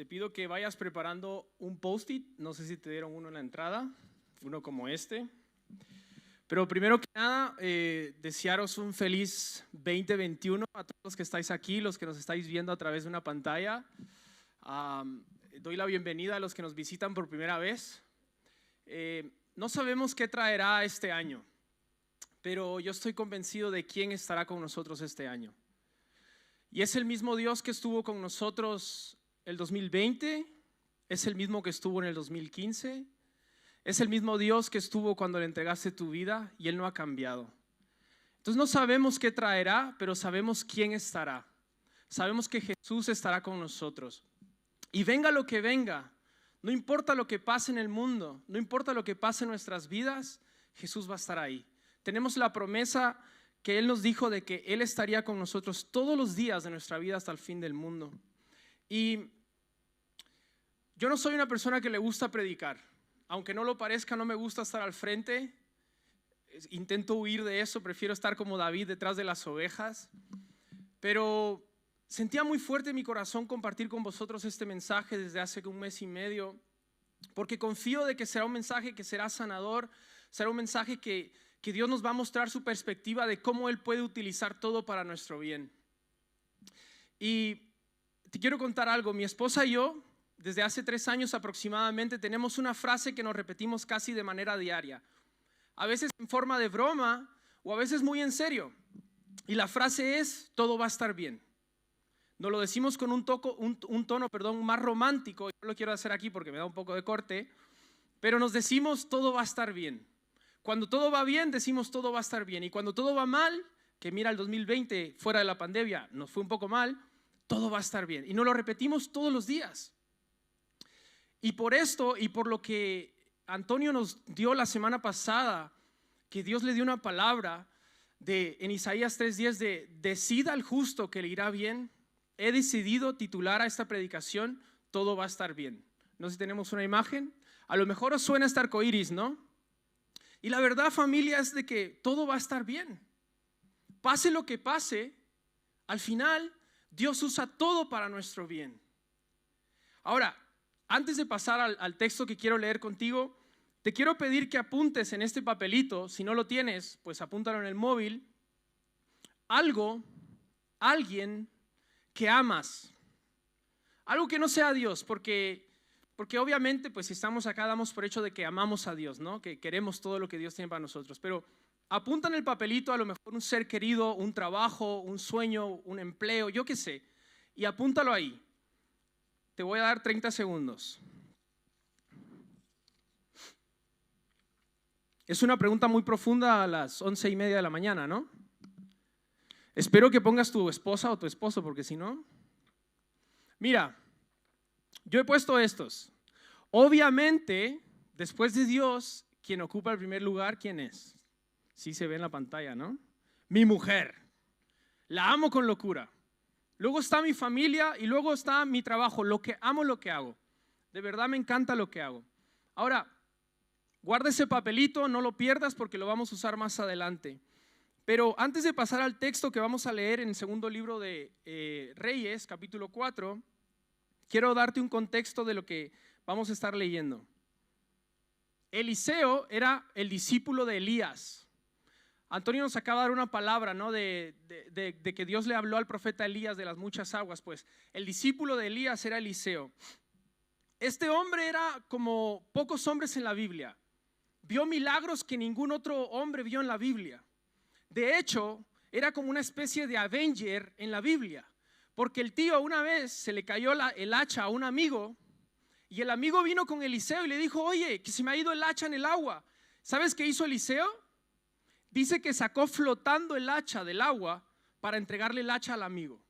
te pido que vayas preparando un post-it. No sé si te dieron uno en la entrada, uno como este. Pero primero que nada, eh, desearos un feliz 2021 a todos los que estáis aquí, los que nos estáis viendo a través de una pantalla. doy la bienvenida a los que nos visitan por primera vez. Eh, no sabemos qué traerá este año, pero yo estoy convencido de quién estará con nosotros este año. Y es el mismo Dios que estuvo con nosotros el 2020, es el mismo que estuvo en el 2015, es el mismo Dios que estuvo cuando le entregaste tu vida y Él no ha cambiado. Entonces no sabemos qué traerá, pero sabemos quién estará. Sabemos que Jesús estará con nosotros. Y venga lo que venga, no importa lo que pase en el mundo, no importa lo que pase en nuestras vidas, Jesús va a estar ahí. Tenemos la promesa que Él nos dijo de que Él estaría con nosotros todos los días de nuestra vida hasta el fin del mundo. Y yo no soy una persona que le gusta predicar. Aunque no lo parezca, no me gusta estar al frente. Intento huir de eso, prefiero estar como David detrás de las ovejas. Pero sentía muy fuerte en mi corazón compartir con vosotros este mensaje desde hace un mes y medio, porque confío de que será un mensaje que será sanador, será un mensaje que que Dios nos va a mostrar su perspectiva de cómo Él puede utilizar todo para nuestro bien. Y te quiero contar algo, mi esposa y yo, desde hace tres años aproximadamente, tenemos una frase que nos repetimos casi de manera diaria, a veces en forma de broma o a veces muy en serio. Y la frase es, todo va a estar bien. Nos lo decimos con un, toco, un, un tono perdón, más romántico, yo lo quiero hacer aquí porque me da un poco de corte, pero nos decimos, todo va a estar bien. Cuando todo va bien, decimos todo va a estar bien. Y cuando todo va mal, que mira el 2020 fuera de la pandemia, nos fue un poco mal, todo va a estar bien. Y nos lo repetimos todos los días. Y por esto y por lo que Antonio nos dio la semana pasada, que Dios le dio una palabra de, en Isaías 3:10 de decida al justo que le irá bien, he decidido titular a esta predicación Todo va a estar bien. No sé si tenemos una imagen. A lo mejor os suena estar coiris, ¿no? Y la verdad familia es de que todo va a estar bien. Pase lo que pase, al final Dios usa todo para nuestro bien. Ahora, antes de pasar al, texto que quiero leer contigo, te quiero pedir que apuntes en este papelito, si no lo tienes, pues apúntalo en el móvil, algo, alguien que amas. Algo que no sea Dios, porque porque obviamente, pues si estamos acá, damos por hecho de que amamos a Dios, ¿no? Que queremos todo lo que Dios tiene para nosotros. Pero apunta en el papelito a lo mejor un ser querido, un trabajo, un sueño, un empleo, yo qué sé. Y apúntalo ahí. Te voy a dar 30 segundos. Es una pregunta muy profunda a las once y media de la mañana, ¿no? Espero que pongas tu esposa o tu esposo, porque si no... Mira, yo he puesto estos. Obviamente, después de Dios, quien ocupa el primer lugar, ¿quién es? Sí se ve en la pantalla, ¿no? Mi mujer. La amo con locura. Luego está mi familia y luego está mi trabajo. Lo que amo, lo que hago. De verdad me encanta lo que hago. Ahora, guarda ese papelito, no lo pierdas porque lo vamos a usar más adelante. Pero antes de pasar al texto que vamos a leer en el segundo libro de eh, Reyes, capítulo 4, quiero darte un contexto de lo que vamos a estar leyendo. Eliseo era el discípulo de Elías. Antonio nos acaba de dar una palabra, ¿no? De, que Dios le habló al profeta Elías de las muchas aguas. Pues el discípulo de Elías era Eliseo. Este hombre era como pocos hombres en la Biblia. Vio milagros que ningún otro hombre vio en la Biblia. De hecho, era como una especie de Avenger en la Biblia. Porque el tío una vez se le cayó el hacha a un amigo y el amigo vino con Eliseo y le dijo, oye, que se me ha ido el hacha en el agua. ¿Sabes qué hizo Eliseo? Dice que sacó flotando el hacha del agua para entregarle el hacha al amigo.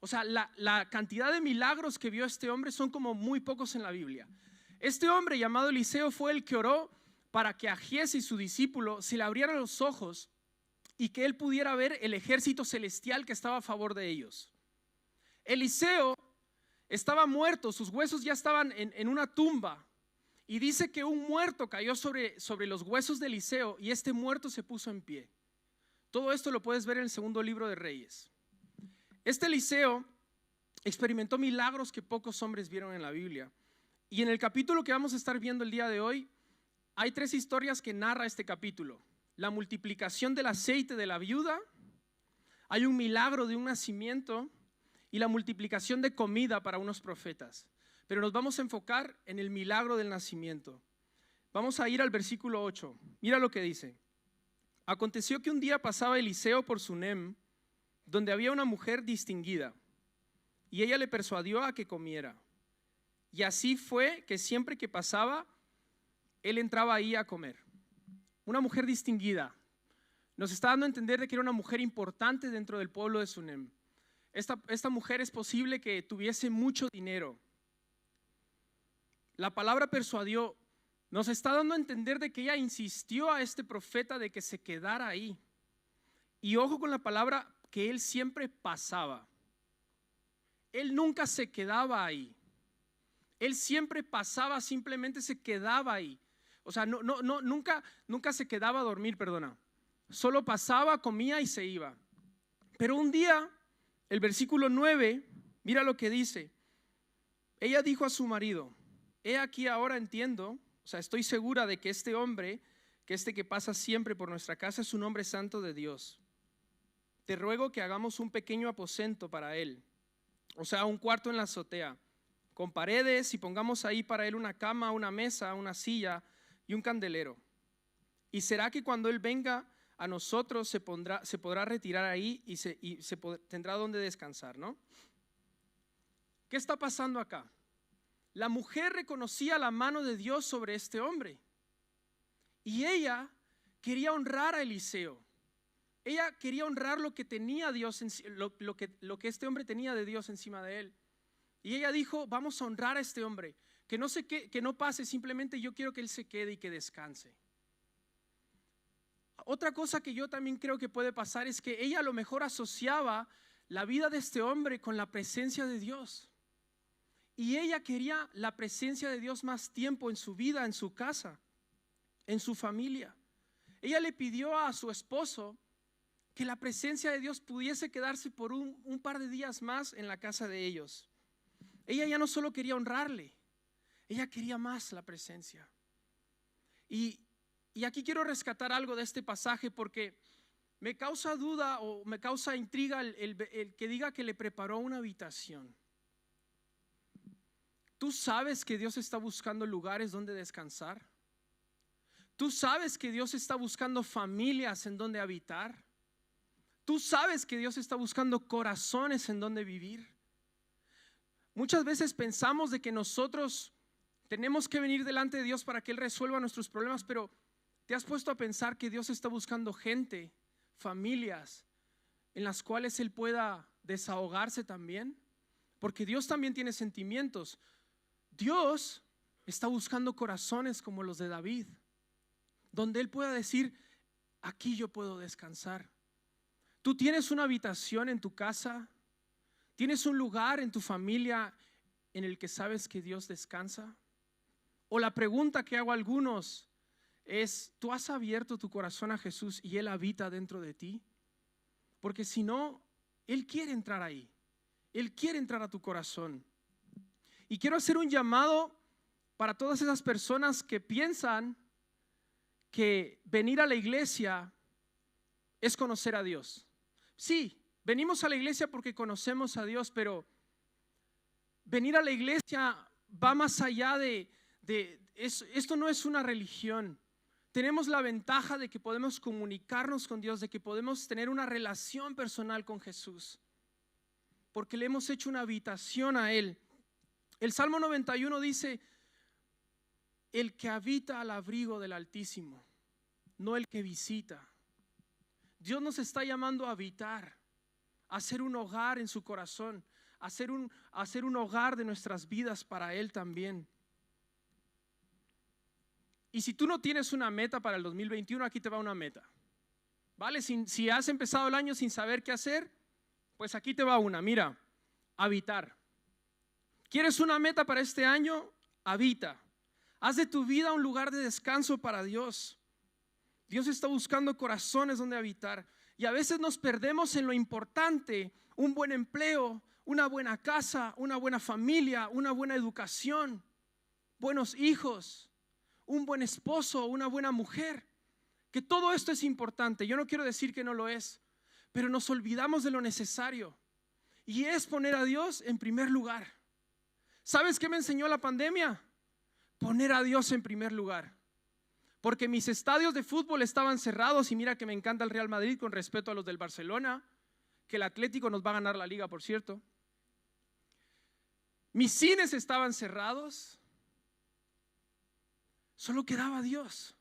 O sea, la, cantidad de milagros que vio este hombre son como muy pocos en la Biblia. Este hombre llamado Eliseo fue el que oró para que a Giesi, su discípulo, se le abrieran los ojos y que él pudiera ver el ejército celestial que estaba a favor de ellos. Eliseo estaba muerto, sus huesos ya estaban en, una tumba. Y dice que un muerto cayó sobre, sobre los huesos de Eliseo y este muerto se puso en pie. Todo esto lo puedes ver en el segundo libro de Reyes. Este Eliseo experimentó milagros que pocos hombres vieron en la Biblia. Y en el capítulo que vamos a estar viendo el día de hoy, hay tres historias que narra este capítulo. La multiplicación del aceite de la viuda, hay un milagro de un nacimiento y la multiplicación de comida para unos profetas. Pero nos vamos a enfocar en el milagro del nacimiento. Vamos a ir al versículo 8. Mira lo que dice. Aconteció que un día pasaba Eliseo por Sunem, donde había una mujer distinguida, y ella le persuadió a que comiera. Y así fue que siempre que pasaba, él entraba ahí a comer. Una mujer distinguida. Nos está dando a entender de que era una mujer importante dentro del pueblo de Sunem. Esta, esta mujer es posible que tuviese mucho dinero. La palabra persuadió nos está dando a entender de que ella insistió a este profeta de que se quedara ahí. Y ojo con la palabra que él siempre pasaba. Él nunca se quedaba ahí. Él siempre pasaba, simplemente se quedaba ahí. O sea, no, no, no, nunca, nunca se quedaba a dormir, perdona. Solo pasaba, comía y se iba. Pero un día, el versículo 9, mira lo que dice. Ella dijo a su marido, he aquí ahora entiendo, o sea, estoy segura de que este hombre, que este que pasa siempre por nuestra casa, es un hombre santo de Dios. Te ruego que hagamos un pequeño aposento para él, o sea, un cuarto en la azotea con paredes y pongamos ahí para él una cama, una mesa, una silla y un candelero. Y será que cuando él venga a nosotros se, podrá retirar ahí y, se, tendrá donde descansar, ¿no? ¿Qué está pasando acá? La mujer reconocía la mano de Dios sobre este hombre. Y ella quería honrar a Eliseo. Ella quería honrar lo que tenía Dios, lo, que, este hombre tenía de Dios encima de él. Y ella dijo, vamos a honrar a este hombre, que no, se que, que no pase, simplemente yo quiero que él se quede y que descanse. Otra cosa que yo también creo que puede pasar es que ella a lo mejor asociaba la vida de este hombre con la presencia de Dios. Y ella quería la presencia de Dios más tiempo en su vida, en su casa, en su familia. Ella le pidió a su esposo que la presencia de Dios pudiese quedarse por un, par de días más en la casa de ellos. Ella ya no solo quería honrarle, ella quería más la presencia. Y, aquí quiero rescatar algo de este pasaje porque me causa duda o me causa intriga el, que diga que le preparó una habitación. ¿Tú sabes que Dios está buscando lugares donde descansar? ¿Tú sabes que Dios está buscando familias en donde habitar? ¿Tú sabes que Dios está buscando corazones en donde vivir? Muchas veces pensamos de que nosotros tenemos que venir delante de Dios para que Él resuelva nuestros problemas, pero ¿te has puesto a pensar que Dios está buscando gente, familias, en las cuales Él pueda desahogarse también? Porque Dios también tiene sentimientos. Dios está buscando corazones como los de David, donde Él pueda decir, aquí yo puedo descansar. Tú tienes una habitación en tu casa ¿Tienes un lugar en tu familia en el que sabes que Dios descansa? O la pregunta que hago a algunos es, ¿tú has abierto tu corazón a Jesús y Él habita dentro de ti? Porque si no, Él quiere entrar ahí. Él quiere entrar a tu corazón. Y quiero hacer un llamado para todas esas personas que piensan que venir a la iglesia es conocer a Dios. Sí, Venimos a la iglesia porque conocemos a Dios, pero venir a la iglesia va más allá de, esto no es una religión. Tenemos la ventaja de que podemos comunicarnos con Dios, de que podemos tener una relación personal con Jesús, porque le hemos hecho una habitación a Él. El Salmo 91 dice, el que habita al abrigo del Altísimo, no el que visita. Dios nos está llamando a habitar hacer un hogar en su corazón, hacer un, hacer un hogar de nuestras vidas para Él también. Y si tú no tienes una meta para el 2021, aquí te va una meta. ¿Vale? Si, si has empezado el año sin saber qué hacer, pues aquí te va una. Mira, habitar. ¿Quieres una meta para este año? Habita. Haz de tu vida un lugar de descanso para Dios. Dios está buscando corazones donde habitar. Y a veces nos perdemos en lo importante, un buen empleo, una buena casa, una buena familia, una buena educación, buenos hijos, un buen esposo, una buena mujer. Que todo esto es importante. Yo no quiero decir que no lo es, pero nos olvidamos de lo necesario. Y es poner a Dios en primer lugar. ¿Sabes qué me enseñó la pandemia? Poner a Dios en primer lugar. Porque mis estadios de fútbol estaban cerrados y mira que me encanta el Real Madrid con respeto a los del Barcelona, que el Atlético nos va a ganar la liga, por cierto. Mis cines estaban cerrados. Solo quedaba Dios.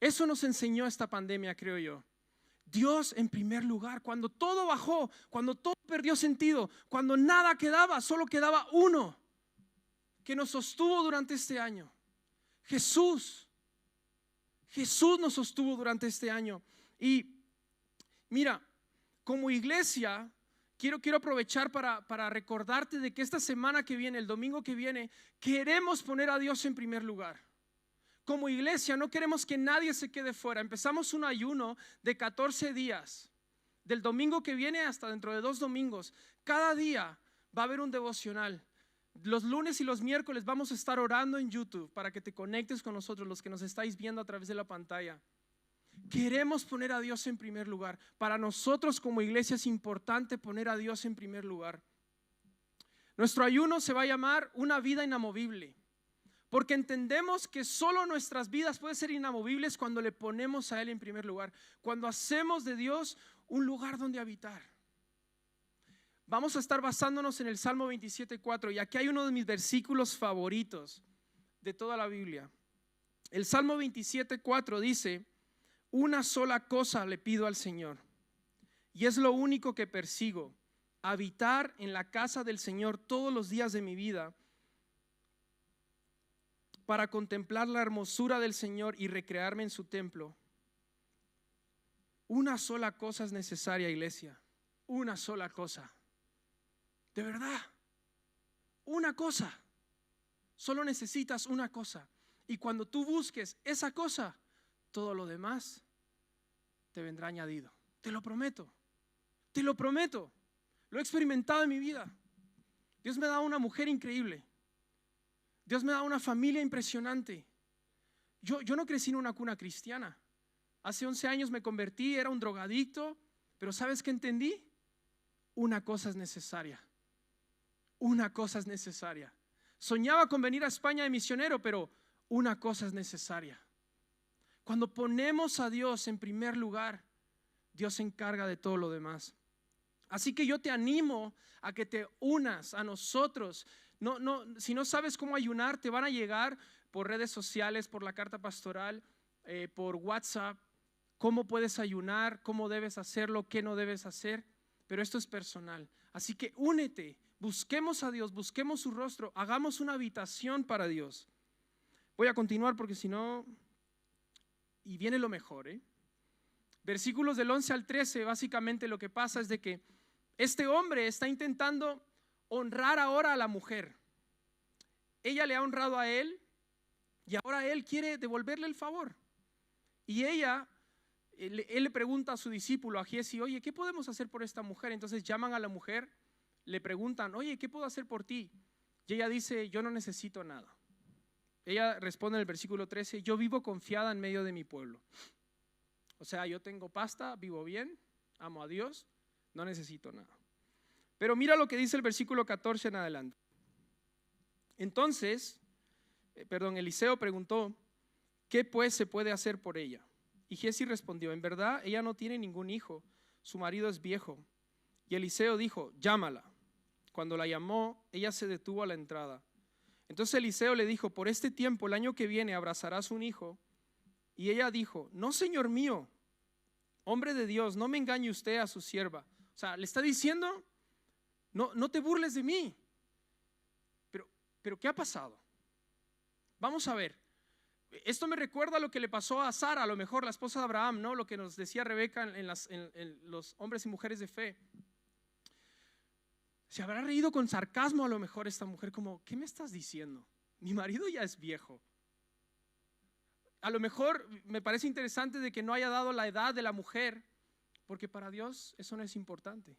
Eso nos enseñó esta pandemia, creo yo. Dios en primer lugar, cuando todo bajó, cuando todo perdió sentido, cuando nada quedaba, solo quedaba uno que nos sostuvo durante este año. Jesús. Jesús nos sostuvo durante este año. Y mira, como iglesia, quiero, quiero aprovechar para, para recordarte de que esta semana que viene, el domingo que viene, queremos poner a Dios en primer lugar como iglesia no queremos que nadie se quede fuera. Empezamos un ayuno de 14 días, del domingo que viene hasta dentro de dos domingos. Cada día va a haber un devocional. Los lunes y los miércoles vamos a estar orando en YouTube para que te conectes con nosotros, los que nos estáis viendo a través de la pantalla. Queremos poner a Dios en primer lugar. Para nosotros como iglesia es importante poner a Dios en primer lugar. Nuestro ayuno se va a llamar una vida inamovible. Porque entendemos que solo nuestras vidas pueden ser inamovibles cuando le ponemos a Él en primer lugar, cuando hacemos de Dios un lugar donde habitar. Vamos a estar basándonos en el Salmo 27.4 y aquí hay uno de mis versículos favoritos de toda la Biblia. El Salmo 27.4 dice, una sola cosa le pido al Señor y es lo único que persigo, habitar en la casa del Señor todos los días de mi vida para contemplar la hermosura del Señor y recrearme en su templo. Una sola cosa es necesaria, iglesia. Una sola cosa. De verdad. Una cosa. Solo necesitas una cosa. Y cuando tú busques esa cosa, todo lo demás te vendrá añadido. Te lo prometo. Te lo prometo. Lo he experimentado en mi vida. Dios me da una mujer increíble. Dios me da una familia impresionante. Yo, no crecí en una cuna cristiana. Hace 11 años me convertí, era un drogadicto, pero ¿sabes qué entendí? Una cosa es necesaria. Una cosa es necesaria. Soñaba con venir a España de misionero, pero una cosa es necesaria. Cuando ponemos a Dios en primer lugar, Dios se encarga de todo lo demás. Así que yo te animo a que te unas a nosotros no, no, si no sabes cómo ayunar, te van a llegar por redes sociales, por la carta pastoral, eh, por WhatsApp, cómo puedes ayunar, cómo debes hacerlo, qué no debes hacer. Pero esto es personal. Así que únete, busquemos a Dios, busquemos su rostro, hagamos una habitación para Dios. Voy a continuar porque si no, y viene lo mejor. ¿eh? Versículos del 11 al 13, básicamente lo que pasa es de que este hombre está intentando honrar ahora a la mujer. Ella le ha honrado a él y ahora él quiere devolverle el favor. Y ella, él, le pregunta a su discípulo, a Giesi, oye, ¿qué podemos hacer por esta mujer? Entonces llaman a la mujer, le preguntan, oye, ¿qué puedo hacer por ti? Y ella dice, yo no necesito nada. Ella responde en el versículo 13, yo vivo confiada en medio de mi pueblo. O sea, yo tengo pasta, vivo bien, amo a Dios, no necesito nada. Pero mira lo que dice el versículo 14 en adelante. Entonces, eh, perdón, Eliseo preguntó, ¿qué pues se puede hacer por ella? Y Giesi respondió, en verdad, ella no tiene ningún hijo, su marido es viejo. Y Eliseo dijo, llámala. Cuando la llamó, ella se detuvo a la entrada. Entonces Eliseo le dijo, por este tiempo, el año que viene, abrazarás un hijo. Y ella dijo, no, señor mío, hombre de Dios, no me engañe usted a su sierva. O sea, le está diciendo, no, te burles de mí. Pero, pero, ¿qué ha pasado? Vamos a ver. Esto me recuerda a lo que le pasó a Sara, a lo mejor la esposa de Abraham, ¿no? Lo que nos decía Rebeca en, en los hombres y mujeres de fe. Se habrá reído con sarcasmo a lo mejor esta mujer, como, ¿qué me estás diciendo? Mi marido ya es viejo. A lo mejor me parece interesante de que no haya dado la edad de la mujer, porque para Dios eso no es importante.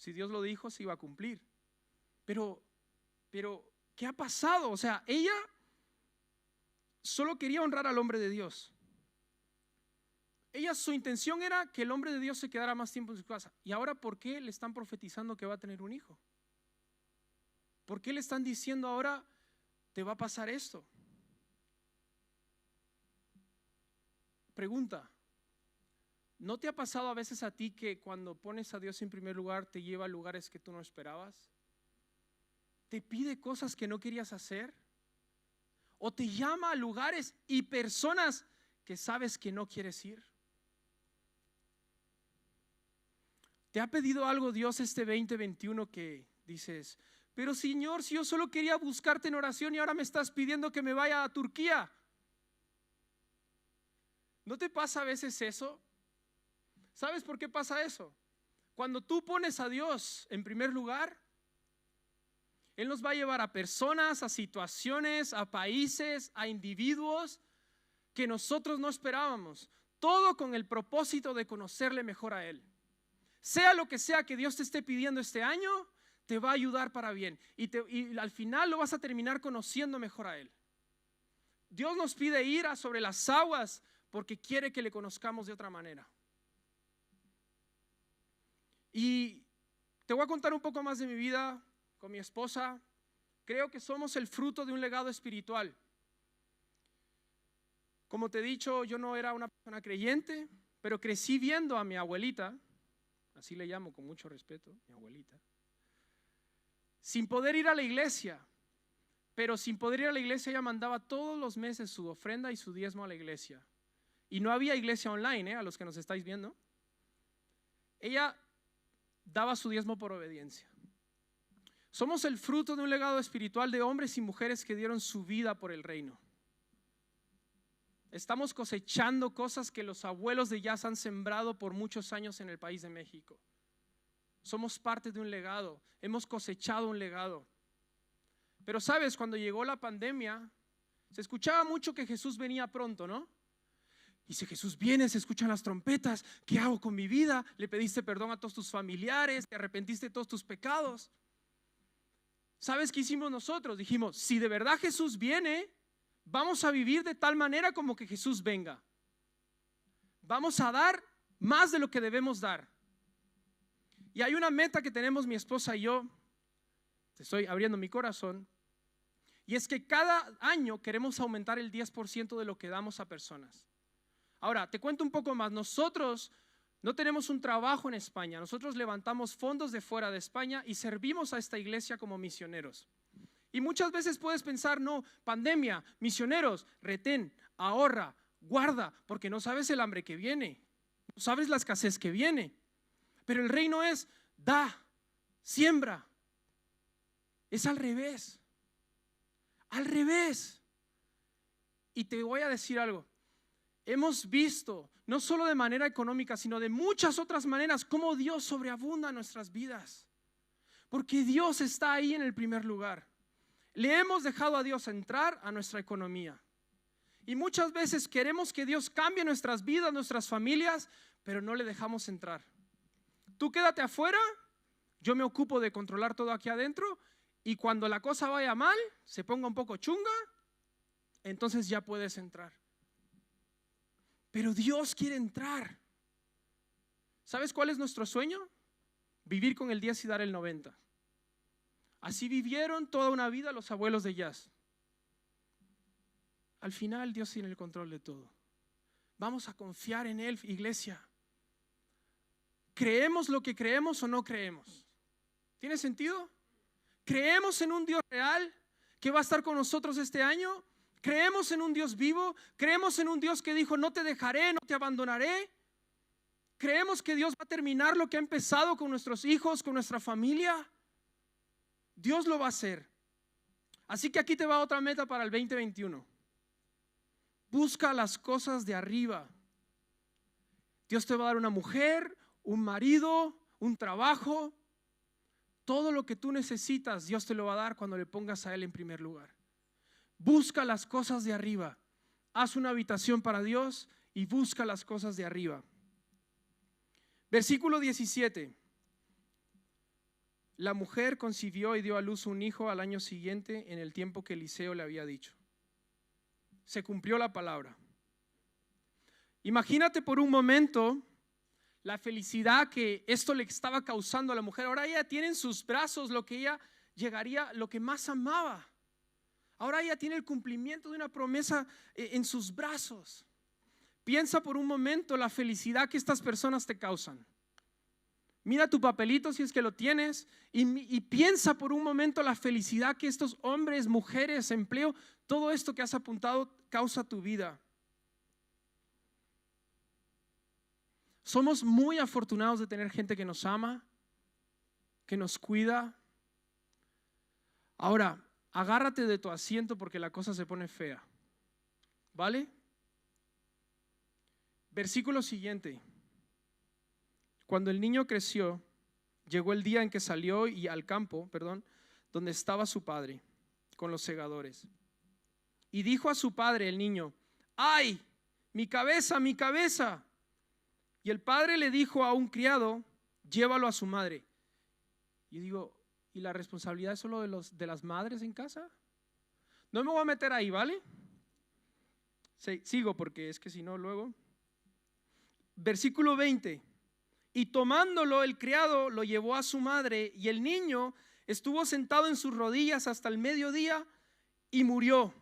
Si Dios lo dijo, se iba a cumplir. Pero, pero, ¿qué ha pasado? O sea, ella solo quería honrar al hombre de Dios. Ella, su intención era que el hombre de Dios se quedara más tiempo en su casa. ¿Y ahora por qué le están profetizando que va a tener un hijo? ¿Por qué le están diciendo ahora te va a pasar esto? Pregunta, ¿no te ha pasado a veces a ti que cuando pones a Dios en primer lugar te lleva a lugares que tú no esperabas? ¿Te pide cosas que no querías hacer? ¿O te llama a lugares y personas que sabes que no quieres ir? ¿Te ha pedido algo Dios este 2021 que dices, pero Señor, si yo solo quería buscarte en oración y ahora me estás pidiendo que me vaya a Turquía? ¿No te pasa a veces eso? ¿Sabes por qué pasa eso? Cuando tú pones a Dios en primer lugar, Él nos va a llevar a personas, a situaciones, a países, a individuos que nosotros no esperábamos. Todo con el propósito de conocerle mejor a Él. Sea lo que sea que Dios te esté pidiendo este año, te va a ayudar para bien. Y, al final lo vas a terminar conociendo mejor a Él. Dios nos pide ir a sobre las aguas porque quiere que le conozcamos de otra manera. Y te voy a contar un poco más de mi vida con mi esposa. Creo que somos el fruto de un legado espiritual. Como te he dicho, yo no era una persona creyente, pero crecí viendo a mi abuelita así le llamo con mucho respeto, mi abuelita, sin poder ir a la iglesia, pero sin poder ir a la iglesia ella mandaba todos los meses su ofrenda y su diezmo a la iglesia. Y no había iglesia online, ¿eh? a los que nos estáis viendo. Ella daba su diezmo por obediencia. Somos el fruto de un legado espiritual de hombres y mujeres que dieron su vida por el reino. Estamos cosechando cosas que los abuelos de Jazz han sembrado por muchos años en el país de México. Somos parte de un legado, hemos cosechado un legado. Pero sabes, cuando llegó la pandemia, se escuchaba mucho que Jesús venía pronto, ¿no? Si Jesús viene, se escuchan las trompetas, ¿qué hago con mi vida? Le pediste perdón a todos tus familiares, te arrepentiste de todos tus pecados. ¿Sabes qué hicimos nosotros? Dijimos, si de verdad Jesús viene, Vamos a vivir de tal manera como que Jesús venga. Vamos a dar más de lo que debemos dar. Y hay una meta que tenemos mi esposa y yo. Te estoy abriendo mi corazón. Y es que cada año queremos aumentar el 10% de lo que damos a personas. Ahora, te cuento un poco más. Nosotros no tenemos un trabajo en España. Nosotros levantamos fondos de fuera de España y servimos a esta iglesia como misioneros. Y muchas veces puedes pensar, no, pandemia, misioneros, retén, ahorra, guarda, porque no sabes el hambre que viene, no sabes la escasez que viene. Pero el reino es, da, siembra. Es al revés. Al revés. Y te voy a decir algo. Hemos visto, no solo de manera económica, sino de muchas otras maneras, cómo Dios sobreabunda nuestras vidas. Porque Dios está ahí en el primer lugar. Le hemos dejado a Dios entrar a nuestra economía. Y muchas veces queremos que Dios cambie nuestras vidas, nuestras familias, pero no le dejamos entrar. Tú quédate afuera, yo me ocupo de controlar todo aquí adentro y cuando la cosa vaya mal, se ponga un poco chunga, entonces ya puedes entrar. Pero Dios quiere entrar. ¿Sabes cuál es nuestro sueño? Vivir con el 10 y dar el 90. Así vivieron toda una vida los abuelos de Jazz. Al final Dios tiene el control de todo. Vamos a confiar en Él, iglesia. ¿Creemos lo que creemos o no creemos? ¿Tiene sentido? ¿Creemos en un Dios real que va a estar con nosotros este año? ¿Creemos en un Dios vivo? ¿Creemos en un Dios que dijo, no te dejaré, no te abandonaré? ¿Creemos que Dios va a terminar lo que ha empezado con nuestros hijos, con nuestra familia? Dios lo va a hacer. Así que aquí te va otra meta para el 2021. Busca las cosas de arriba. Dios te va a dar una mujer, un marido, un trabajo. Todo lo que tú necesitas, Dios te lo va a dar cuando le pongas a Él en primer lugar. Busca las cosas de arriba. Haz una habitación para Dios y busca las cosas de arriba. Versículo 17. la mujer concibió y dio a luz un hijo al año siguiente en el tiempo que Eliseo le había dicho. Se cumplió la palabra. Imagínate por un momento la felicidad que esto le estaba causando a la mujer. Ahora ella tiene en sus brazos lo que ella llegaría, lo que más amaba. Ahora ella tiene el cumplimiento de una promesa eh, en sus brazos. Piensa por un momento la felicidad que estas personas te causan. Mira tu papelito si es que lo tienes y, piensa por un momento la felicidad que estos hombres, mujeres, empleo, todo esto que has apuntado causa tu vida. Somos muy afortunados de tener gente que nos ama, que nos cuida. Ahora, agárrate de tu asiento porque la cosa se pone fea. ¿Vale? Versículo siguiente. Cuando el niño creció, llegó el día en que salió y al campo, perdón, donde estaba su padre con los segadores. Y dijo a su padre el niño, "Ay, mi cabeza, mi cabeza." Y el padre le dijo a un criado, llévalo a su madre. Y digo, ¿y la responsabilidad es solo de, los, de las madres en casa? No me voy a meter ahí, ¿vale? sigo porque es que si no, luego. Versículo 20. Y tomándolo el criado lo llevó a su madre y el niño estuvo sentado en sus rodillas hasta el mediodía y murió.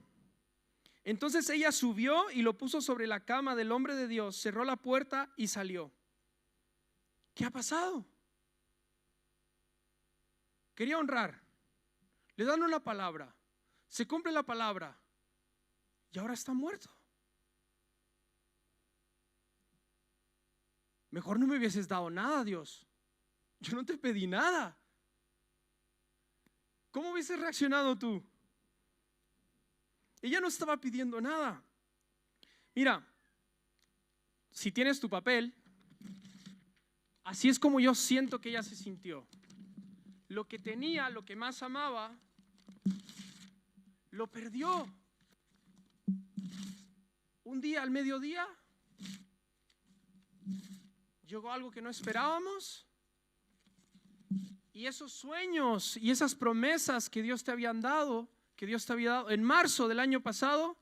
Entonces ella subió y lo puso sobre la cama del hombre de Dios, cerró la puerta y salió. ¿Qué ha pasado? Quería honrar. Le dan una palabra. Se cumple la palabra. Y ahora está muerto. Mejor no me hubieses dado nada, Dios. Yo no te pedí nada. ¿Cómo hubieses reaccionado tú? Ella no estaba pidiendo nada. Mira, si tienes tu papel, así es como yo siento que ella se sintió. Lo que tenía, lo que más amaba, lo perdió. Un día al mediodía llegó algo que no esperábamos. Y esos sueños y esas promesas que Dios te habían dado que Dios te había dado en marzo del año pasado.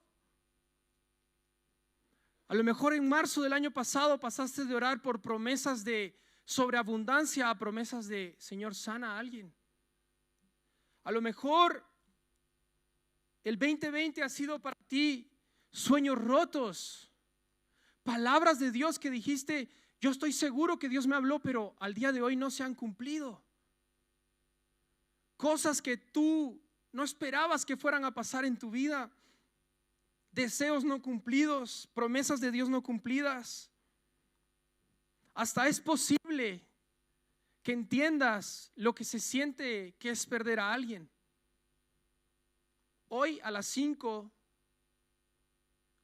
A lo mejor en marzo del año pasado pasaste de orar por promesas de sobreabundancia a promesas de Señor sana a alguien. A lo mejor el 2020 ha sido para ti sueños rotos, palabras de Dios que dijiste, yo estoy seguro que Dios me habló, pero al día de hoy no se han cumplido. Cosas que tú no esperabas que fueran a pasar en tu vida. Deseos no cumplidos, promesas de Dios no cumplidas. Hasta es posible que entiendas lo que se siente que es perder a alguien. Hoy a las 5,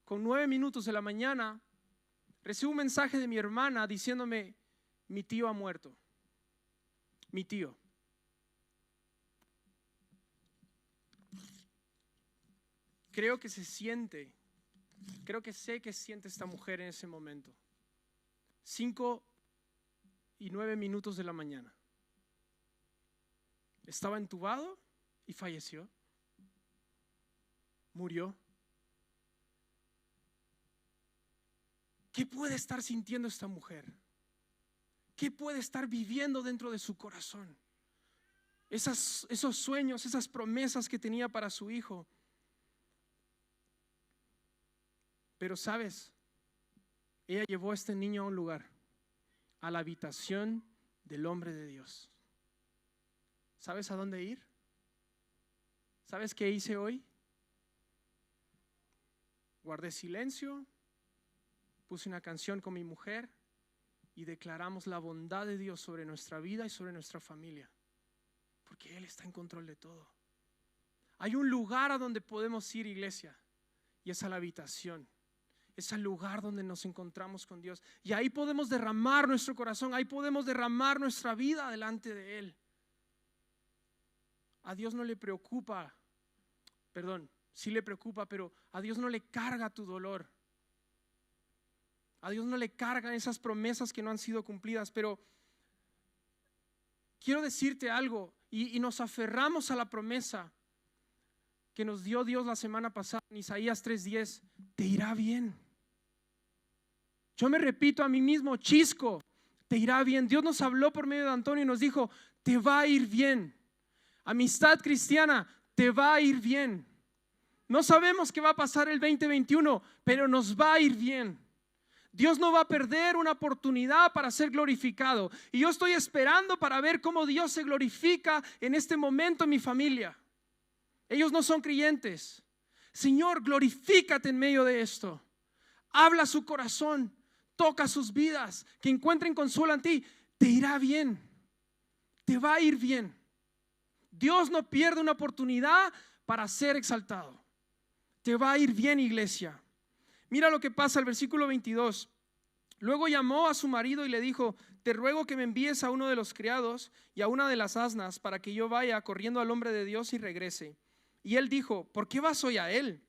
con nueve minutos de la mañana, recibo un mensaje de mi hermana diciéndome, mi tío ha muerto. Mi tío. creo que se siente, creo que sé que siente esta mujer en ese momento. Cinco y nueve minutos de la mañana. Estaba entubado y falleció. Murió. ¿Qué puede estar sintiendo esta mujer? ¿Qué puede estar viviendo dentro de su corazón? Esos sueños, esas promesas que tenía para su hijo Pero sabes, ella llevó a este niño a un lugar, a la habitación del hombre de Dios. ¿Sabes a dónde ir? ¿Sabes qué hice hoy? Guardé silencio, puse una canción con mi mujer y declaramos la bondad de Dios sobre nuestra vida y sobre nuestra familia, porque Él está en control de todo. Hay un lugar a donde podemos ir, iglesia, y es a la habitación es el lugar donde nos encontramos con Dios. Y ahí podemos derramar nuestro corazón, ahí podemos derramar nuestra vida delante de Él. A Dios no le preocupa, perdón, sí le preocupa, pero a Dios no le carga tu dolor. A Dios no le cargan esas promesas que no han sido cumplidas, pero quiero decirte algo y, y nos aferramos a la promesa que nos dio Dios la semana pasada en Isaías 3:10, te irá bien. Yo me repito a mí mismo, chisco, te irá bien. Dios nos habló por medio de Antonio y nos dijo, te va a ir bien. Amistad cristiana, te va a ir bien. No sabemos qué va a pasar el 2021, pero nos va a ir bien. Dios no va a perder una oportunidad para ser glorificado. Y yo estoy esperando para ver cómo Dios se glorifica en este momento en mi familia. Ellos no son creyentes. Señor, glorifícate en medio de esto. Habla su corazón, toca sus vidas, que encuentren consuelo en ti. Te irá bien. Te va a ir bien. Dios no pierde una oportunidad para ser exaltado. Te va a ir bien, iglesia. Mira lo que pasa el versículo 22. Luego llamó a su marido y le dijo, te ruego que me envíes a uno de los criados y a una de las asnas para que yo vaya corriendo al hombre de Dios y regrese. Y él dijo, ¿por qué vas hoy a él?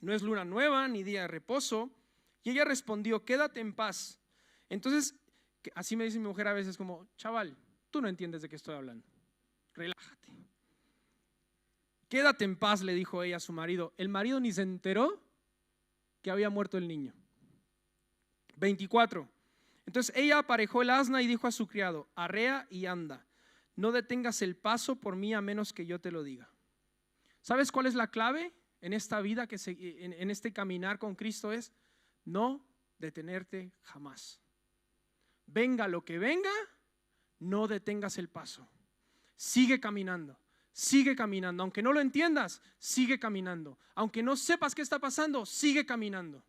No es luna nueva ni día de reposo. Y ella respondió, quédate en paz. Entonces, así me dice mi mujer a veces como, chaval, tú no entiendes de qué estoy hablando. Relájate. Quédate en paz, le dijo ella a su marido. El marido ni se enteró que había muerto el niño. 24. Entonces ella aparejó el asna y dijo a su criado, arrea y anda, no detengas el paso por mí a menos que yo te lo diga. ¿Sabes cuál es la clave en esta vida, que en, en este caminar con Cristo? Es no detenerte jamás. Venga lo que venga, no detengas el paso. Sigue caminando. Sigue caminando. Aunque no lo entiendas, sigue caminando. Aunque no sepas qué está pasando, sigue caminando.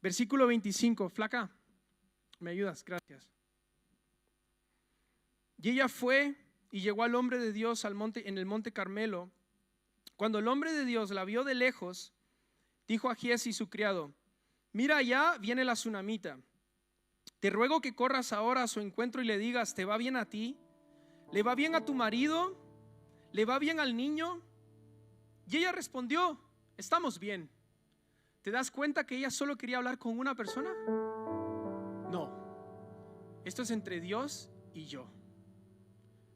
Versículo 25, flaca, me ayudas, gracias. Y ella fue y llegó al hombre de Dios al monte, en el monte Carmelo. Cuando el hombre de Dios la vio de lejos, dijo a Giesi su criado, mira allá viene la tsunamita te ruego que corras ahora a su encuentro y le digas, ¿te va bien a ti? ¿Le va bien a tu marido? ¿Le va bien al niño? Y ella respondió, estamos bien. ¿Te das cuenta que ella solo quería hablar con una persona? No. Esto es entre Dios y yo.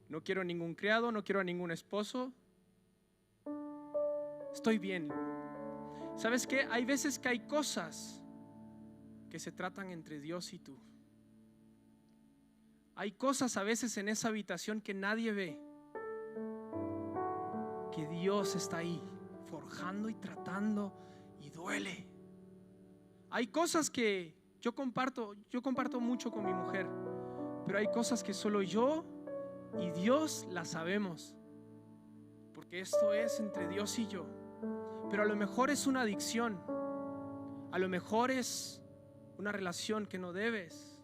No quiero ningún criado, no quiero a ningún esposo. Estoy bien. ¿Sabes qué? Hay veces que hay cosas que se tratan entre Dios y tú. Hay cosas a veces en esa habitación que nadie ve. Que Dios está ahí forjando y tratando y duele. Hay cosas que yo comparto, yo comparto mucho con mi mujer, pero hay cosas que solo yo y Dios las sabemos. Porque esto es entre Dios y yo. Pero a lo mejor es una adicción. A lo mejor es una relación que no debes.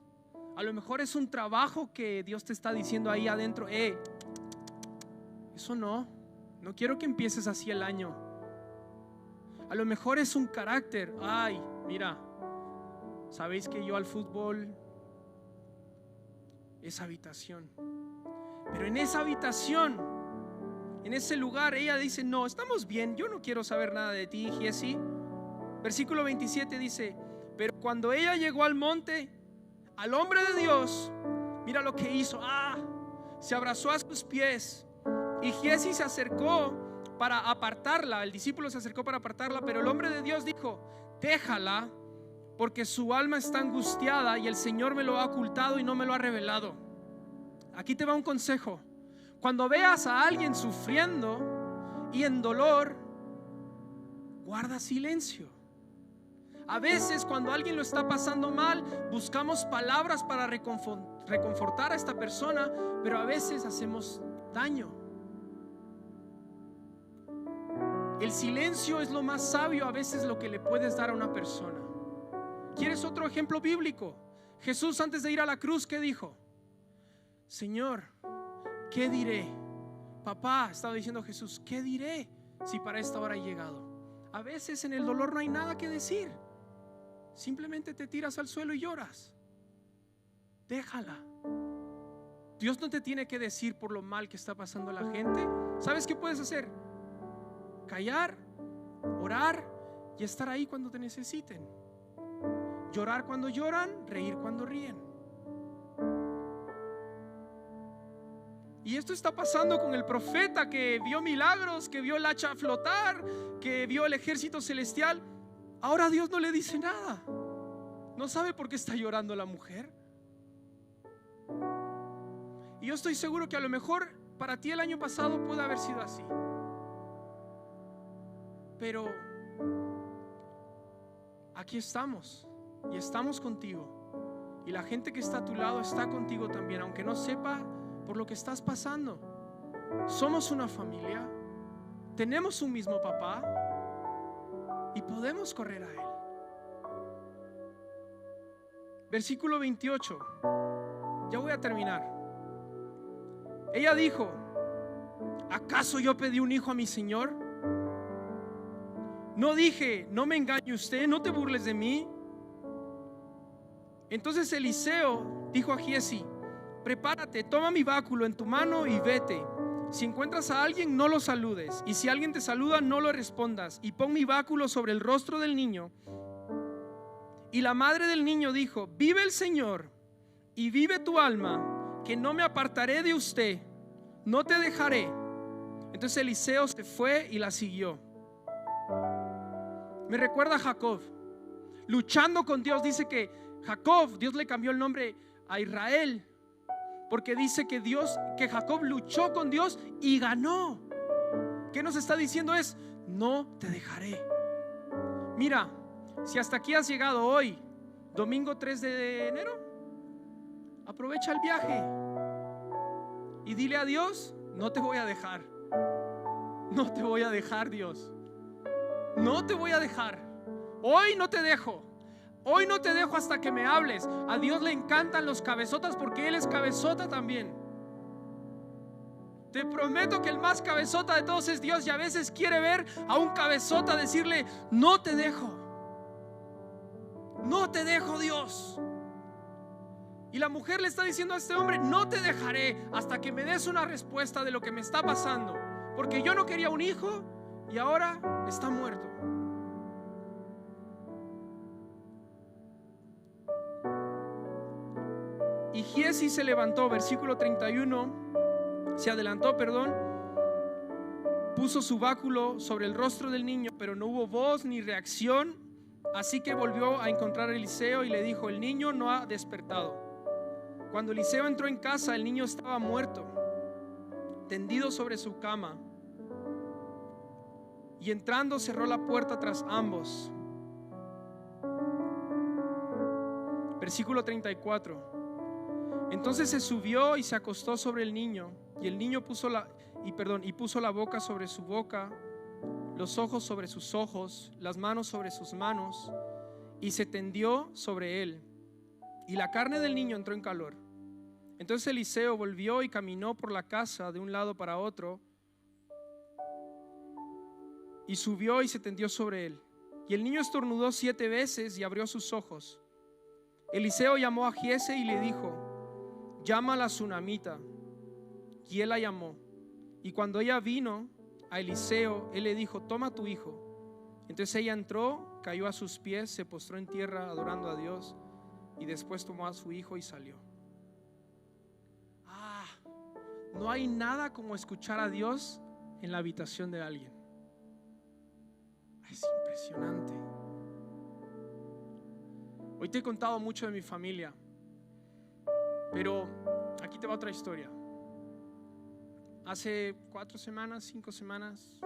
A lo mejor es un trabajo que Dios te está diciendo ahí adentro, eh, eso no, no quiero que empieces así el año. A lo mejor es un carácter, ay, mira, sabéis que yo al fútbol es habitación. Pero en esa habitación, en ese lugar, ella dice, no, estamos bien, yo no quiero saber nada de ti, Jesse. Versículo 27 dice, pero cuando ella llegó al monte, al hombre de Dios, mira lo que hizo. Ah, se abrazó a sus pies. Y Giesi se acercó para apartarla. El discípulo se acercó para apartarla, pero el hombre de Dios dijo, déjala, porque su alma está angustiada y el Señor me lo ha ocultado y no me lo ha revelado. Aquí te va un consejo. Cuando veas a alguien sufriendo y en dolor, guarda silencio. A veces cuando alguien lo está pasando mal, buscamos palabras para reconfortar a esta persona, pero a veces hacemos daño. El silencio es lo más sabio a veces lo que le puedes dar a una persona. ¿Quieres otro ejemplo bíblico? Jesús antes de ir a la cruz, ¿qué dijo? Señor, ¿qué diré? Papá, estaba diciendo Jesús, ¿qué diré si para esta hora he llegado? A veces en el dolor no hay nada que decir. Simplemente te tiras al suelo y lloras. Déjala. Dios no te tiene que decir por lo mal que está pasando la gente. ¿Sabes qué puedes hacer? Callar, orar y estar ahí cuando te necesiten. llorar cuando lloran, reír cuando ríen. Y esto está pasando con el profeta que vio milagros, que vio el hacha flotar, que vio el ejército celestial. Ahora Dios no le dice nada. No sabe por qué está llorando la mujer. Y yo estoy seguro que a lo mejor para ti el año pasado puede haber sido así. Pero aquí estamos y estamos contigo. Y la gente que está a tu lado está contigo también, aunque no sepa por lo que estás pasando. Somos una familia, tenemos un mismo papá y podemos correr a Él. Versículo 28. Ya voy a terminar. Ella dijo, ¿acaso yo pedí un hijo a mi Señor? No dije, no me engañe usted, no te burles de mí. Entonces Eliseo dijo a Giesi, prepárate, toma mi báculo en tu mano y vete. Si encuentras a alguien, no lo saludes. Y si alguien te saluda, no lo respondas. Y pon mi báculo sobre el rostro del niño. Y la madre del niño dijo, vive el Señor y vive tu alma, que no me apartaré de usted, no te dejaré. Entonces Eliseo se fue y la siguió. Me recuerda a Jacob, luchando con Dios. Dice que Jacob, Dios le cambió el nombre a Israel porque dice que Dios, que Jacob luchó con Dios y ganó. ¿Qué nos está diciendo es, no te dejaré. Mira, si hasta aquí has llegado hoy, domingo 3 de enero, aprovecha el viaje y dile a Dios, no te voy a dejar. No te voy a dejar, Dios. No te voy a dejar. Hoy no te dejo. Hoy no te dejo hasta que me hables. A Dios le encantan los cabezotas porque Él es cabezota también. Te prometo que el más cabezota de todos es Dios y a veces quiere ver a un cabezota decirle, no te dejo. No te dejo Dios. Y la mujer le está diciendo a este hombre, no te dejaré hasta que me des una respuesta de lo que me está pasando. Porque yo no quería un hijo y ahora está muerto. Giesi se levantó, versículo 31, se adelantó, perdón, puso su báculo sobre el rostro del niño, pero no hubo voz ni reacción. Así que volvió a encontrar a Eliseo y le dijo, el niño no ha despertado. Cuando Eliseo entró en casa, el niño estaba muerto, tendido sobre su cama. Y entrando cerró la puerta tras ambos. Versículo 34. Entonces se subió y se acostó sobre el niño, y el niño puso la y perdón, y puso la boca sobre su boca, los ojos sobre sus ojos, las manos sobre sus manos, y se tendió sobre él. Y la carne del niño entró en calor. Entonces Eliseo volvió y caminó por la casa de un lado para otro, y subió y se tendió sobre él. Y el niño estornudó siete veces y abrió sus ojos. Eliseo llamó a Giese y le dijo, llama a la tsunamita. Y él la llamó. Y cuando ella vino a Eliseo, él le dijo, toma tu hijo. Entonces ella entró, cayó a sus pies, se postró en tierra adorando a Dios y después tomó a su hijo y salió. Ah, no hay nada como escuchar a Dios en la habitación de alguien. Es impresionante. Hoy te he contado mucho de mi familia. Pero aquí te va otra historia. Hace cuatro semanas, cinco semanas,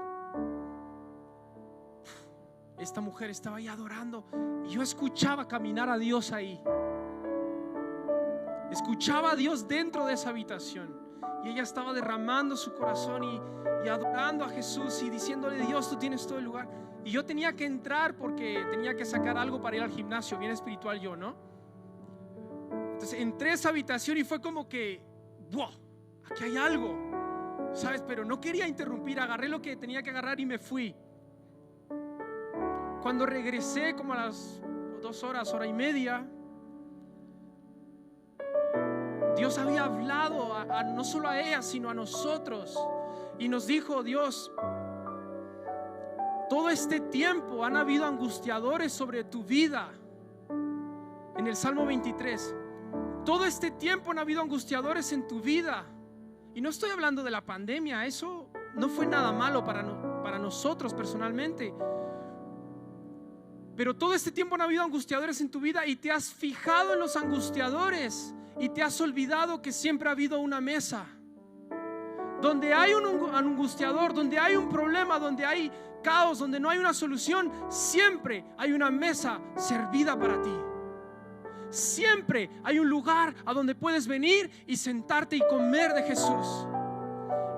esta mujer estaba ahí adorando y yo escuchaba caminar a Dios ahí. Escuchaba a Dios dentro de esa habitación y ella estaba derramando su corazón y, y adorando a Jesús y diciéndole, Dios, tú tienes todo el lugar. Y yo tenía que entrar porque tenía que sacar algo para ir al gimnasio, bien espiritual yo, ¿no? Entré a esa habitación y fue como que, wow, aquí hay algo, ¿sabes? Pero no quería interrumpir, agarré lo que tenía que agarrar y me fui. Cuando regresé como a las dos horas, hora y media, Dios había hablado no solo a ella, sino a nosotros. Y nos dijo, Dios, todo este tiempo han habido angustiadores sobre tu vida en el Salmo 23. Todo este tiempo han habido angustiadores en tu vida. Y no estoy hablando de la pandemia, eso no fue nada malo para, nosotros personalmente. Pero todo este tiempo han habido angustiadores en tu vida y te has fijado en los angustiadores y te has olvidado que siempre ha habido una mesa. Donde hay un angustiador, donde hay un problema, donde hay caos, donde no hay una solución, siempre hay una mesa servida para ti. Siempre hay un lugar a donde puedes venir y sentarte y comer de Jesús.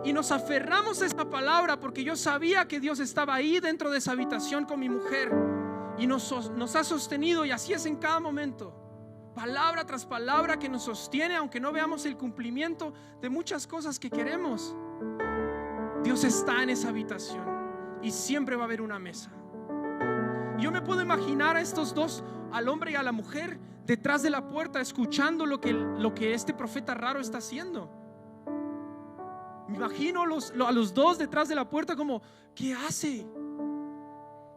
Y nos aferramos a esta palabra porque yo sabía que Dios estaba ahí dentro de esa habitación con mi mujer. Y nos, nos ha sostenido y así es en cada momento. Palabra tras palabra que nos sostiene aunque no veamos el cumplimiento de muchas cosas que queremos. Dios está en esa habitación y siempre va a haber una mesa. Yo me puedo imaginar a estos dos, al hombre y a la mujer, detrás de la puerta, escuchando lo que, lo que este profeta raro está haciendo. Me imagino a los dos detrás de la puerta como, ¿qué hace?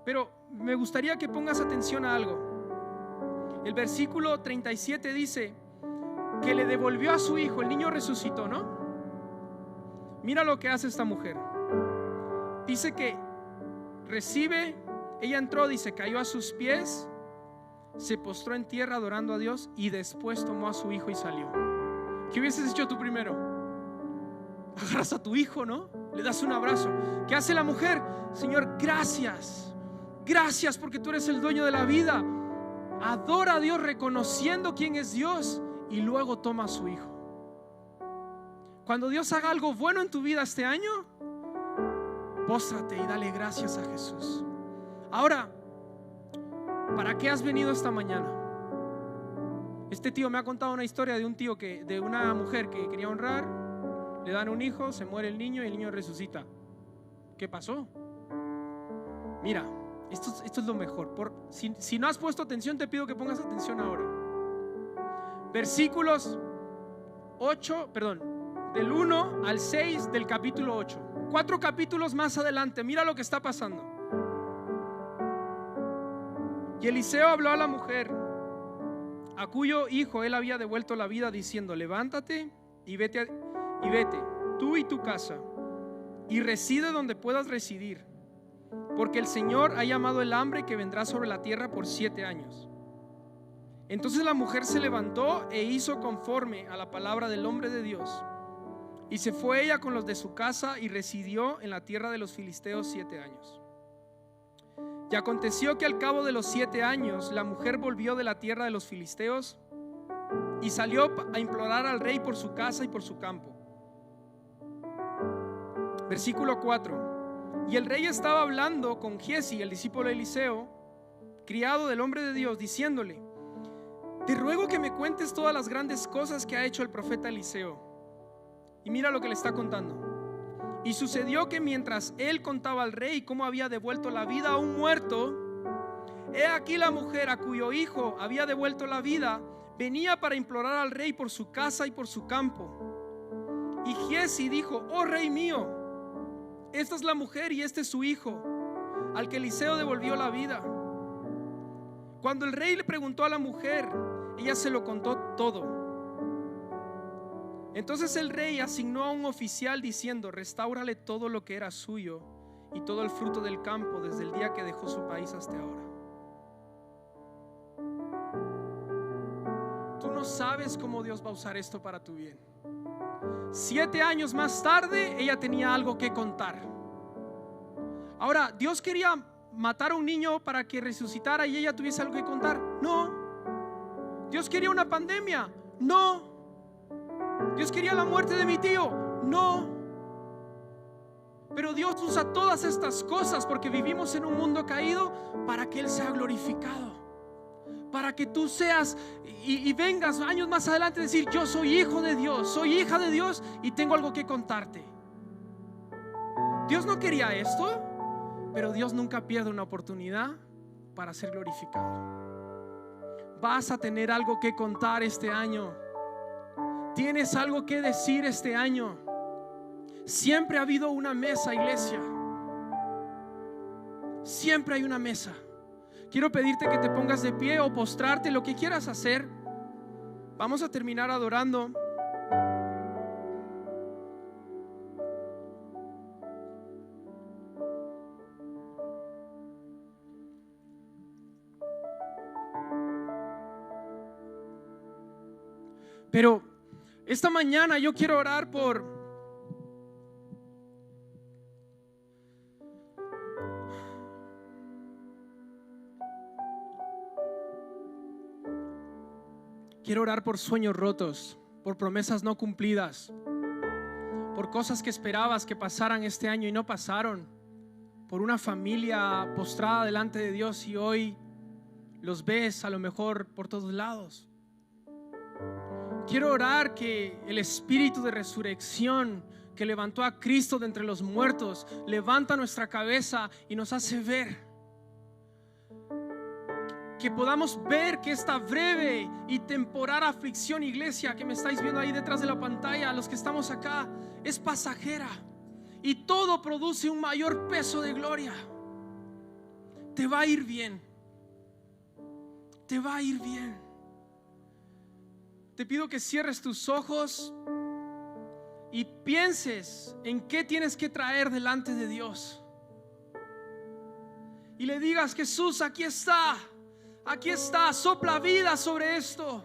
Pero me gustaría que pongas atención a algo. El versículo 37 dice que le devolvió a su hijo, el niño resucitó, ¿no? Mira lo que hace esta mujer. Dice que recibe, ella entró, dice, cayó a sus pies, se postró en tierra adorando a Dios y después tomó a su hijo y salió. ¿Qué hubieses hecho tú primero? Agarras a tu hijo, ¿no? Le das un abrazo. ¿Qué hace la mujer? Señor, gracias. Gracias porque tú eres el dueño de la vida. Adora a Dios reconociendo quién es Dios y luego toma a su hijo. Cuando Dios haga algo bueno en tu vida este año, póstrate y dale gracias a Jesús. Ahora, ¿para qué has venido esta mañana? Este tío me ha contado una historia de un tío que, de una mujer que quería honrar, le dan un hijo, se muere el niño y el niño resucita. ¿Qué pasó? Mira, esto, es lo mejor. Por, si, si no has puesto atención, te pido que pongas atención ahora. Versículos 8, perdón, del 1 al 6 del capítulo 8 cuatro capítulos más adelante, mira lo que está pasando. Y Eliseo habló a la mujer, a cuyo hijo él había devuelto la vida, diciendo, levántate y vete, y vete, tú y tu casa, y reside donde puedas residir, porque el Señor ha llamado el hambre que vendrá sobre la tierra por siete años. Entonces la mujer se levantó e hizo conforme a la palabra del hombre de Dios y se fue ella con los de su casa y residió en la tierra de los filisteos siete años. Y aconteció que al cabo de los siete años la mujer volvió de la tierra de los filisteos y salió a implorar al rey por su casa y por su campo. Versículo 4. Y el rey estaba hablando con Giesi, el discípulo de Eliseo, criado del hombre de Dios, diciéndole, te ruego que me cuentes todas las grandes cosas que ha hecho el profeta Eliseo y mira lo que le está contando. Y sucedió que mientras él contaba al rey cómo había devuelto la vida a un muerto, he aquí la mujer a cuyo hijo había devuelto la vida, venía para implorar al rey por su casa y por su campo. Y Giesi dijo, oh rey mío, esta es la mujer y este es su hijo, al que Eliseo devolvió la vida. Cuando el rey le preguntó a la mujer, ella se lo contó todo. Entonces el rey asignó a un oficial diciendo, restáurale todo lo que era suyo y todo el fruto del campo desde el día que dejó su país hasta ahora. Tú no sabes cómo Dios va a usar esto para tu bien. Siete años más tarde, ella tenía algo que contar. Ahora, Dios quería matar a un niño para que resucitara y ella tuviese algo que contar. No. Dios quería una pandemia. No. Dios quería la muerte de mi tío. No. Pero Dios usa todas estas cosas porque vivimos en un mundo caído para que Él sea glorificado. Para que tú seas y, vengas años más adelante a decir, yo soy hijo de Dios, soy hija de Dios y tengo algo que contarte. Dios no quería esto, pero Dios nunca pierde una oportunidad para ser glorificado. Vas a tener algo que contar este año. Tienes algo que decir este año. Siempre ha habido una mesa, iglesia. Siempre hay una mesa. quiero pedirte que te pongas de pie o postrarte, lo que quieras hacer. Vamos a terminar adorando. Pero esta mañana yo quiero orar por Quiero orar por sueños rotos, por promesas no cumplidas, por cosas que esperabas que pasaran este año y no pasaron, por una familia postrada delante de Dios y hoy los ves a lo mejor por todos lados. Quiero orar que el espíritu de resurrección que levantó a Cristo de entre los muertos levanta nuestra cabeza y nos hace ver que podamos ver que esta breve y temporal aflicción, iglesia, que me estáis viendo ahí detrás de la pantalla, los que estamos acá, es pasajera. Y todo produce un mayor peso de gloria. Te va a ir bien. Te va a ir bien. Te pido que cierres tus ojos y pienses en qué tienes que traer delante de Dios. Y le digas, Jesús, aquí está. Aquí está, sopla vida sobre esto.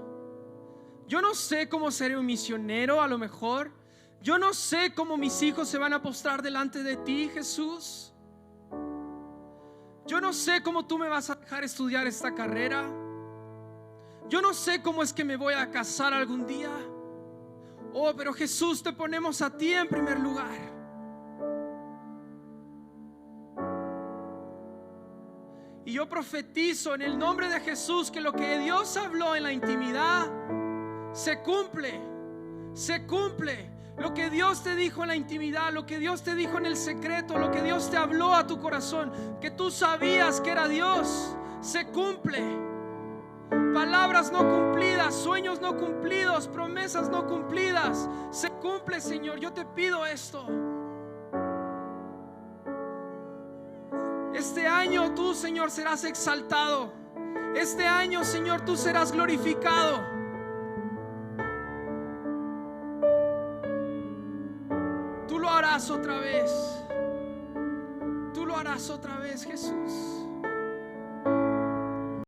Yo no sé cómo seré un misionero a lo mejor. Yo no sé cómo mis hijos se van a postrar delante de ti, Jesús. Yo no sé cómo tú me vas a dejar estudiar esta carrera. Yo no sé cómo es que me voy a casar algún día. Oh, pero Jesús, te ponemos a ti en primer lugar. Y yo profetizo en el nombre de Jesús que lo que Dios habló en la intimidad se cumple, se cumple. Lo que Dios te dijo en la intimidad, lo que Dios te dijo en el secreto, lo que Dios te habló a tu corazón, que tú sabías que era Dios, se cumple. Palabras no cumplidas, sueños no cumplidos, promesas no cumplidas, se cumple, Señor. Yo te pido esto. Este año tú, Señor, serás exaltado. Este año, Señor, tú serás glorificado. Tú lo harás otra vez. Tú lo harás otra vez, Jesús.